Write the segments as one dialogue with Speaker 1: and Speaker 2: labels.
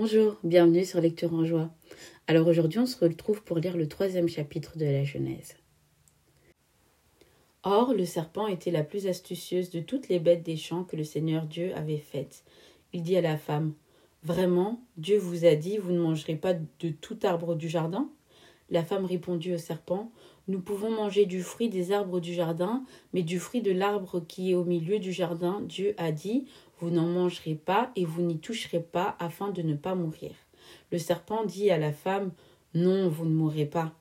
Speaker 1: Bonjour, bienvenue sur Lecture en joie. Alors aujourd'hui on se retrouve pour lire le troisième chapitre de la Genèse. Or le serpent était la plus astucieuse de toutes les bêtes des champs que le Seigneur Dieu avait faites. Il dit à la femme Vraiment, Dieu vous a dit, vous ne mangerez pas de tout arbre du jardin? La femme répondit au serpent Nous pouvons manger du fruit des arbres du jardin, mais du fruit de l'arbre qui est au milieu du jardin, Dieu a dit vous n'en mangerez pas et vous n'y toucherez pas afin de ne pas mourir. Le serpent dit à la femme Non, vous ne mourrez pas.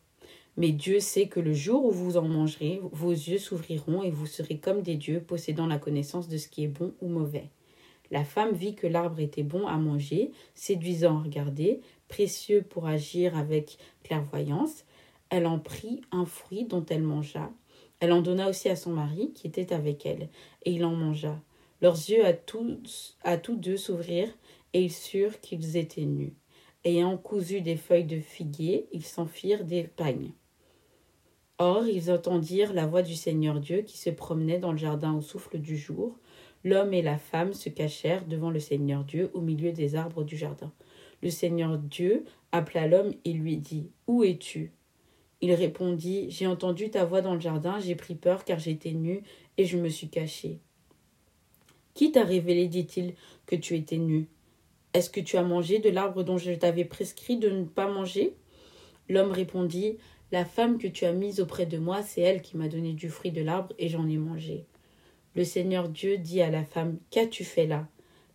Speaker 1: Mais Dieu sait que le jour où vous en mangerez, vos yeux s'ouvriront et vous serez comme des dieux possédant la connaissance de ce qui est bon ou mauvais. La femme vit que l'arbre était bon à manger, séduisant à regarder, précieux pour agir avec clairvoyance. Elle en prit un fruit dont elle mangea. Elle en donna aussi à son mari qui était avec elle, et il en mangea. Leurs yeux à tous, deux s'ouvrirent, et ils surent qu'ils étaient nus. Ayant cousu des feuilles de figuier, ils s'en firent des pagnes. Or, ils entendirent la voix du Seigneur Dieu qui se promenait dans le jardin au souffle du jour. L'homme et la femme se cachèrent devant le Seigneur Dieu au milieu des arbres du jardin. Le Seigneur Dieu appela l'homme et lui dit Où es-tu? Il répondit J'ai entendu ta voix dans le jardin, j'ai pris peur car j'étais nu et je me suis caché. Qui t'a révélé, dit-il, que tu étais nu? Est-ce que tu as mangé de l'arbre dont je t'avais prescrit de ne pas manger? L'homme répondit La femme que tu as mise auprès de moi, c'est elle qui m'a donné du fruit de l'arbre et j'en ai mangé. Le Seigneur Dieu dit à la femme Qu'as-tu fait là?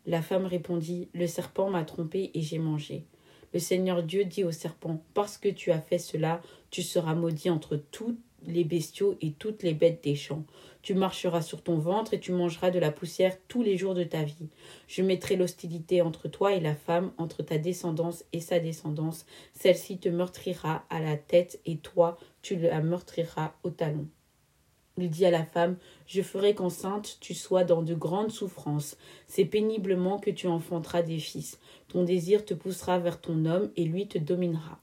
Speaker 1: La femme répondit Le serpent m'a trompé et j'ai mangé. Le Seigneur Dieu dit au serpent Parce que tu as fait cela, tu seras maudit entre toutes les bestiaux et toutes les bêtes des champs. Tu marcheras sur ton ventre et tu mangeras de la poussière tous les jours de ta vie. Je mettrai l'hostilité entre toi et la femme, entre ta descendance et sa descendance. Celle-ci te meurtrira à la tête et toi, tu la meurtriras au talon. Il dit à la femme Je ferai qu'enceinte tu sois dans de grandes souffrances. C'est péniblement que tu enfanteras des fils. Ton désir te poussera vers ton homme et lui te dominera.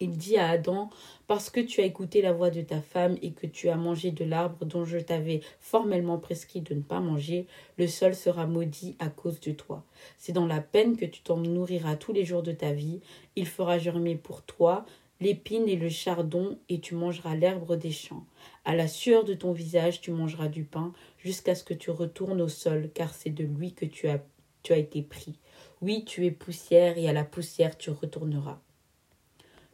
Speaker 1: Il dit à Adam, parce que tu as écouté la voix de ta femme et que tu as mangé de l'arbre dont je t'avais formellement prescrit de ne pas manger, le sol sera maudit à cause de toi. C'est dans la peine que tu t'en nourriras tous les jours de ta vie. Il fera germer pour toi l'épine et le chardon, et tu mangeras l'herbe des champs. À la sueur de ton visage, tu mangeras du pain, jusqu'à ce que tu retournes au sol, car c'est de lui que tu as, été pris. Oui, tu es poussière, et à la poussière tu retourneras.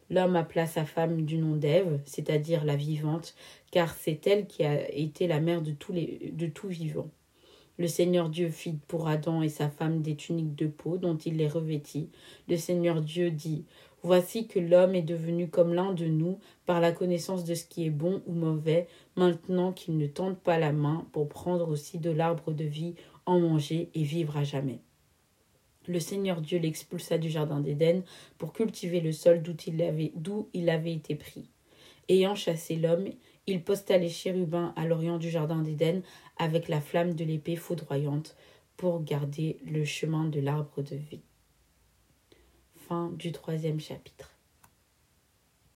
Speaker 1: L'homme appela sa femme du nom d'Ève, c'est-à-dire la vivante, car c'est elle qui a été la mère de, tous les, de tout vivant. Le Seigneur Dieu fit pour Adam et sa femme des tuniques de peau dont il les revêtit. Le Seigneur Dieu dit Voici que l'homme est devenu comme l'un de nous par la connaissance de ce qui est bon ou mauvais, maintenant qu'il ne tente pas la main pour prendre aussi de l'arbre de vie, en manger et vivre à jamais. Le Seigneur Dieu l'expulsa du jardin d'Éden pour cultiver le sol d'où il, avait, il avait été pris. Ayant chassé l'homme, il posta les chérubins à l'orient du jardin d'Éden avec la flamme de l'épée foudroyante pour garder le chemin de l'arbre de vie. Fin du troisième chapitre.